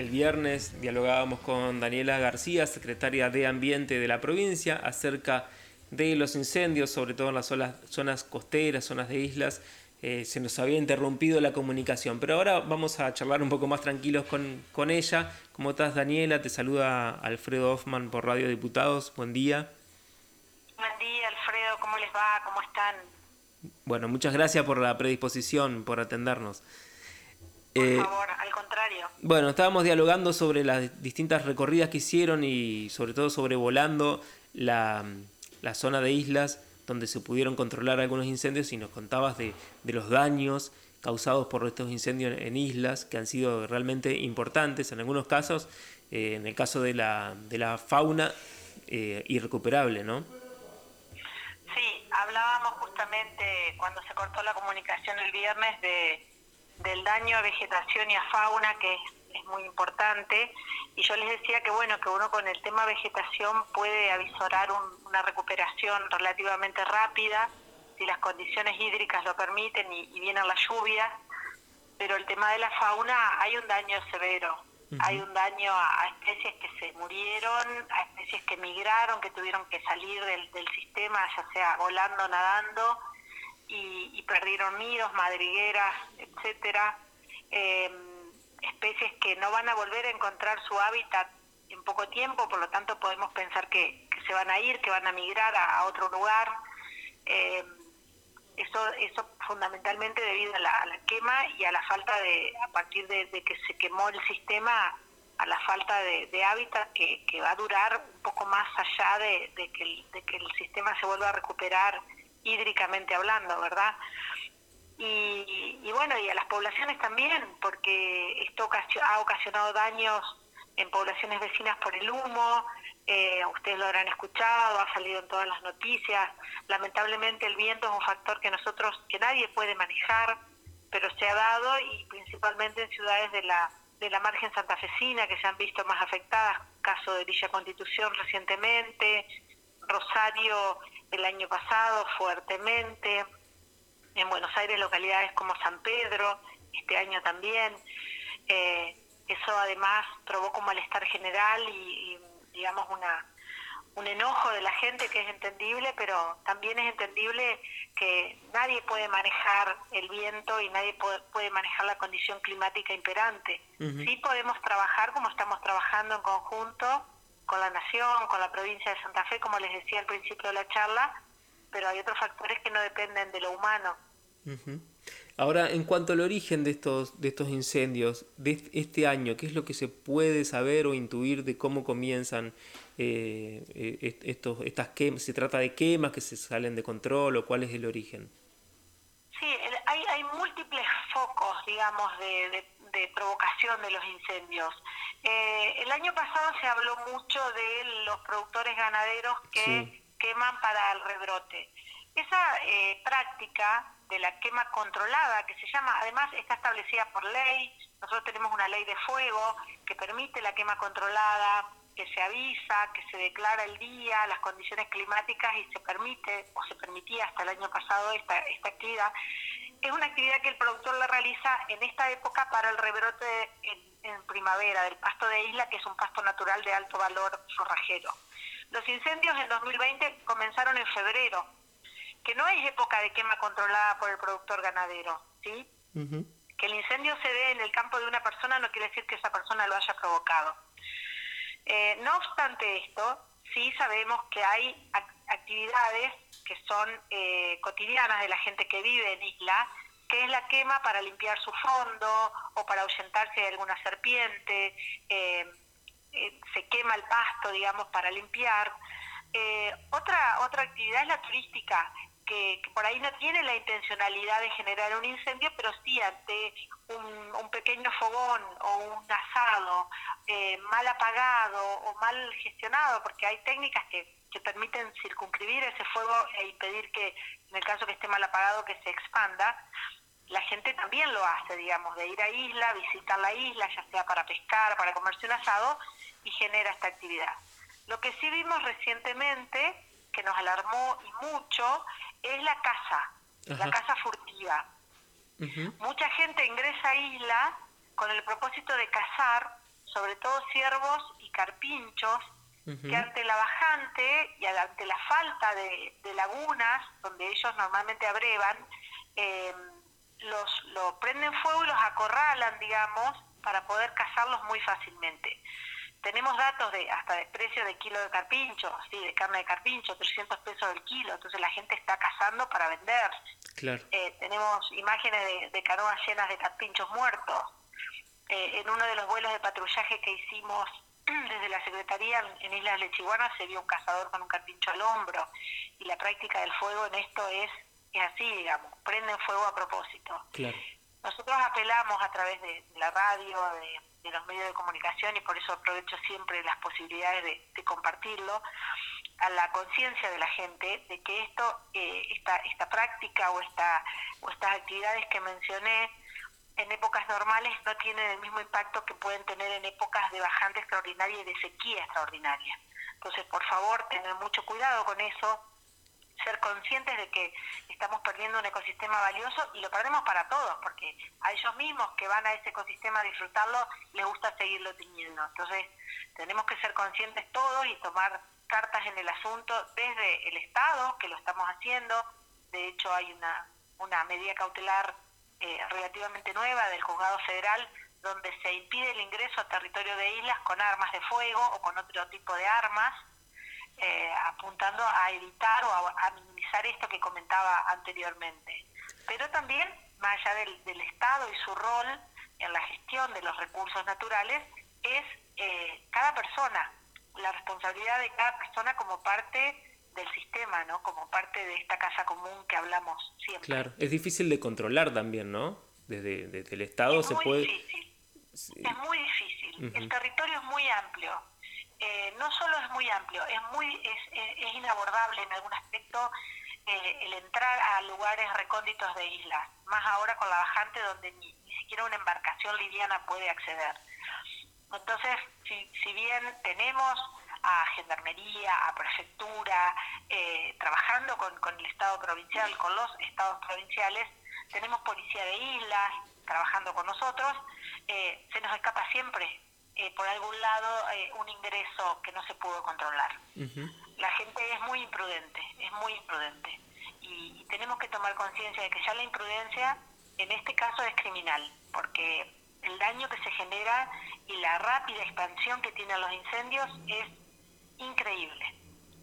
el viernes dialogábamos con Daniela García, secretaria de Ambiente de la provincia, acerca de los incendios, sobre todo en las zonas, costeras, zonas de islas. Eh, se nos había interrumpido la comunicación, pero ahora vamos a charlar un poco más tranquilos con, con ella. ¿Cómo estás, Daniela? Te saluda Alfredo Hoffman por Radio Diputados. Buen día. Buen día, Alfredo. ¿Cómo les va? ¿Cómo están? Bueno, muchas gracias por la predisposición, por atendernos. Por eh, favor, al contrario. Bueno, estábamos dialogando sobre las distintas recorridas que hicieron y sobre todo sobrevolando la, la zona de islas donde se pudieron controlar algunos incendios y nos contabas de, de los daños causados por estos incendios en islas que han sido realmente importantes en algunos casos, eh, en el caso de la, de la fauna, eh, irrecuperable, ¿no? Sí, hablábamos justamente cuando se cortó la comunicación el viernes de del daño a vegetación y a fauna, que es, muy importante. Y yo les decía que bueno, que uno con el tema vegetación puede avisorar una recuperación relativamente rápida, si las condiciones hídricas lo permiten y, vienen las lluvias. Pero el tema de la fauna, hay un daño severo. Hay un daño a, especies que se murieron, a especies que migraron, que tuvieron que salir del, del sistema, ya sea volando, nadando, y, perdieron nidos, madrigueras, etcétera, em, especies que no van a volver a encontrar su hábitat en poco tiempo, por lo tanto podemos pensar que, se van a ir, que van a migrar a, otro lugar. Em, eso, eso fundamentalmente debido a la, quema y a la falta de, a partir de, que se quemó el sistema, a la falta de, hábitat que, va a durar un poco más allá que de que el sistema se vuelva a recuperar hídricamente hablando, ¿verdad? Y, bueno, y a las poblaciones también, porque esto ha ocasionado daños en poblaciones vecinas por el humo, eh, ustedes lo habrán escuchado, ha salido en todas las noticias. Lamentablemente el viento es un factor que nosotros, que nadie puede manejar, pero se ha dado y principalmente en ciudades de la, de la margen santafesina que se han visto más afectadas, caso de Villa Constitución recientemente, Rosario el año pasado fuertemente, en Buenos Aires localidades como San Pedro, este año también. Eh, eso además provocó un malestar general y, digamos una un enojo de la gente que es entendible, pero también es entendible que nadie puede manejar el viento y nadie puede, manejar la condición climática imperante. Sí podemos trabajar como estamos trabajando en conjunto con la nación, con la provincia de Santa Fe, como les decía al principio de la charla, pero hay otros factores que no dependen de lo humano. Ahora, en cuanto al origen de estos, de estos incendios de este año, ¿qué es lo que se puede saber o intuir de cómo comienzan eh, eh, estos, estas quemas? ¿Se trata de quemas que se salen de control o cuál es el origen? Sí, hay, hay múltiples focos, digamos, de, de provocación de los incendios. Eh, el año pasado se habló mucho de los productores ganaderos que queman para el rebrote. Esa eh, práctica de la quema controlada, que se llama, además está establecida por ley, nosotros tenemos una ley de fuego que permite la quema controlada, que se avisa, que se declara el día, las condiciones climáticas y se permite, o se permitía hasta el año pasado esta, esta actividad. Es una actividad que el productor la realiza en esta época para el rebrote en en primavera del pasto de isla, que es un pasto natural de alto valor forrajero. Los incendios en 2020 comenzaron en febrero, que no es época de quema controlada por el productor ganadero, ¿sí? Que el incendio se dé en el campo de una persona no quiere decir que esa persona lo haya provocado. Eh, no obstante esto, sí sabemos que hay actividades que son eh, cotidianas de la gente que vive en isla, que es la quema para limpiar su fondo o para ahuyentarse de alguna serpiente, eh, eh, se quema el pasto, digamos, para limpiar. Eh, otra, otra actividad es la turística, que, por ahí no tiene la intencionalidad de generar un incendio, pero sí ante un, un pequeño fogón o un asado mal apagado o mal gestionado, porque hay técnicas que, que permiten circunscribir ese fuego e impedir que, en el caso que esté mal apagado, que se expanda la gente también lo hace, digamos, de ir a isla, visitar la isla, ya sea para pescar, para comerse un asado, y genera esta actividad. Lo que sí vimos recientemente, que nos alarmó y mucho, es la caza, la caza furtiva. Mucha gente ingresa a isla con el propósito de cazar, sobre todo ciervos y carpinchos, que ante la bajante y ante la falta de, lagunas, donde ellos normalmente abrevan, eh, los lo prenden fuego y los acorralan, digamos, para poder cazarlos muy fácilmente. Tenemos datos de hasta de precio de kilo de carpincho, sí, de carne de carpincho, 300 pesos el kilo, entonces la gente está cazando para vender. Claro. Eh, tenemos imágenes de, canoas llenas de carpinchos muertos. Eh, en uno de los vuelos de patrullaje que hicimos desde la Secretaría en Islas Lechiguanas se vio un cazador con un carpincho al hombro y la práctica del fuego en esto es, es así, digamos, prenden fuego a propósito. Claro. Nosotros apelamos a través de la radio, de, los medios de comunicación y por eso aprovecho siempre las posibilidades de, compartirlo, a la conciencia de la gente de que esto, eh, esta, esta práctica o, esta, o estas actividades que mencioné en épocas normales no tienen el mismo impacto que pueden tener en épocas de bajante extraordinaria y de sequía extraordinaria. Entonces, por favor, tener mucho cuidado con eso, ser conscientes de que estamos perdiendo un ecosistema valioso y lo perdemos para todos, porque a ellos mismos que van a ese ecosistema a disfrutarlo les gusta seguirlo teniendo. Entonces, tenemos que ser conscientes todos y tomar cartas en el asunto desde el Estado, que lo estamos haciendo. De hecho, hay una, una medida cautelar eh, relativamente nueva del Juzgado Federal donde se impide el ingreso a territorio de islas con armas de fuego o con otro tipo de armas eh, apuntando a evitar o a, minimizar esto que comentaba anteriormente. Pero también, más allá del, Estado y su rol en la gestión de los recursos naturales, es eh, cada persona, la responsabilidad de cada persona como parte del sistema, ¿no? Como parte de esta casa común que hablamos siempre. Claro, es difícil de controlar también, ¿no? Desde, el Estado se puede... Difícil. Es muy difícil. El territorio es muy amplio. Eh, no solo es muy amplio, es muy es, inabordable en algún aspecto eh, el entrar a lugares recónditos de islas, más ahora con la bajante donde ni, siquiera una embarcación liviana puede acceder. Entonces, si, si bien tenemos a gendarmería, a prefectura, eh, trabajando con, con el Estado provincial, con los estados provinciales, tenemos policía de islas trabajando con nosotros, se nos escapa siempre eh, por algún lado eh, un ingreso que no se pudo controlar. La gente es muy imprudente, es muy imprudente. Y, tenemos que tomar conciencia de que ya la imprudencia en este caso es criminal, porque el daño que se genera y la rápida expansión que tienen los incendios es increíble.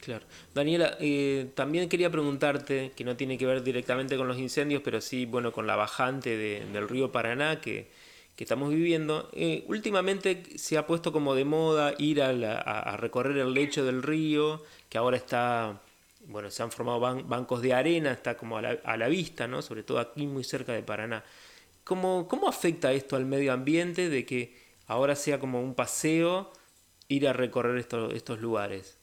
Claro. Daniela, eh, también quería preguntarte, que no tiene que ver directamente con los incendios, pero sí, bueno, con la bajante del río Paraná, que, que estamos viviendo, eh, últimamente se ha puesto como de moda ir a, recorrer el lecho del río, que ahora está, bueno, se han formado bancos de arena, está como a la, vista, ¿no? Sobre todo aquí muy cerca de Paraná. ¿Cómo, ¿Cómo afecta esto al medio ambiente de que ahora sea como un paseo ir a recorrer estos, estos lugares?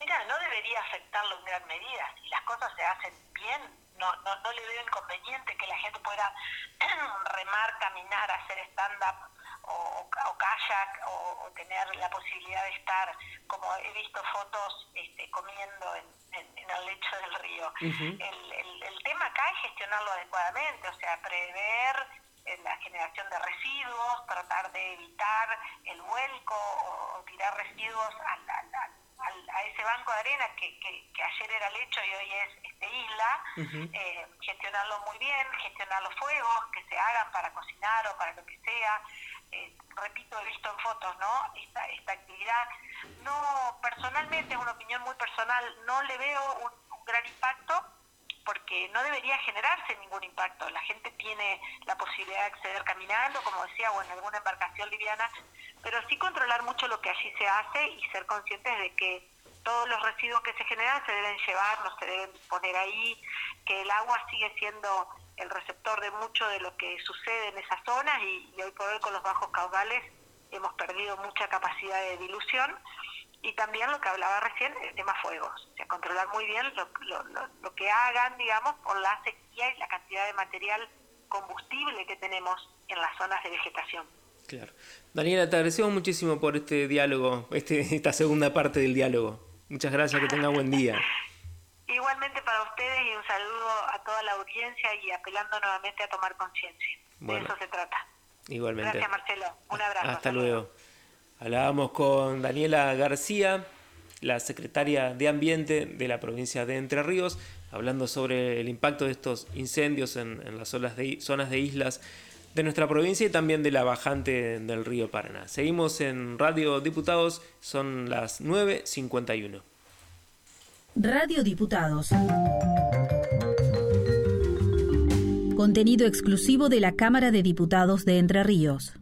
Mira, no debería afectarlo en gran medida. Si las cosas se hacen bien, no, no, no le veo inconveniente que la gente pueda remar, caminar, hacer stand-up o, kayak o, tener la posibilidad de estar, como he visto fotos, este, comiendo en, el lecho del río. el, el, tema acá es gestionarlo adecuadamente, o sea, prever eh, la generación de residuos, tratar de evitar el vuelco o, tirar residuos al, al, a ese banco de arena que, que, ayer era lecho y hoy es este isla, eh, gestionarlo muy bien, gestionar los fuegos que se hagan para cocinar o para lo que sea. Eh, repito, he visto en fotos, ¿no? Esta, esta actividad. No, personalmente, es una opinión muy personal, no le veo un, un gran impacto porque no debería generarse ningún impacto. La gente tiene la posibilidad de acceder caminando, como decía, o en alguna embarcación liviana, pero sí controlar mucho lo que allí se hace y ser conscientes de que todos los residuos que se generan se deben llevar, no se deben poner ahí, que el agua sigue siendo el receptor de mucho de lo que sucede en esas zonas y, hoy por hoy con los bajos caudales hemos perdido mucha capacidad de dilución y también lo que hablaba recién, el tema fuegos, o sea, controlar muy bien lo, lo, que hagan, digamos, por la sequía y la cantidad de material combustible que tenemos en las zonas de vegetación. Claro. Daniela, te agradecemos muchísimo por este diálogo, este, esta segunda parte del diálogo. Muchas gracias, que tenga buen día. Igualmente para ustedes y un saludo a toda la audiencia y apelando nuevamente a tomar conciencia. De eso se trata. Igualmente. Gracias, Marcelo. Un abrazo. Hasta luego. Hablábamos con Daniela García, la secretaria de Ambiente de la provincia de Entre Ríos, hablando sobre el impacto de estos incendios en, las zonas de, islas de nuestra provincia y también de la bajante del río Paraná. Seguimos en Radio Diputados, son las 9.51. Radio Diputados. Contenido exclusivo de la Cámara de Diputados de Entre Ríos.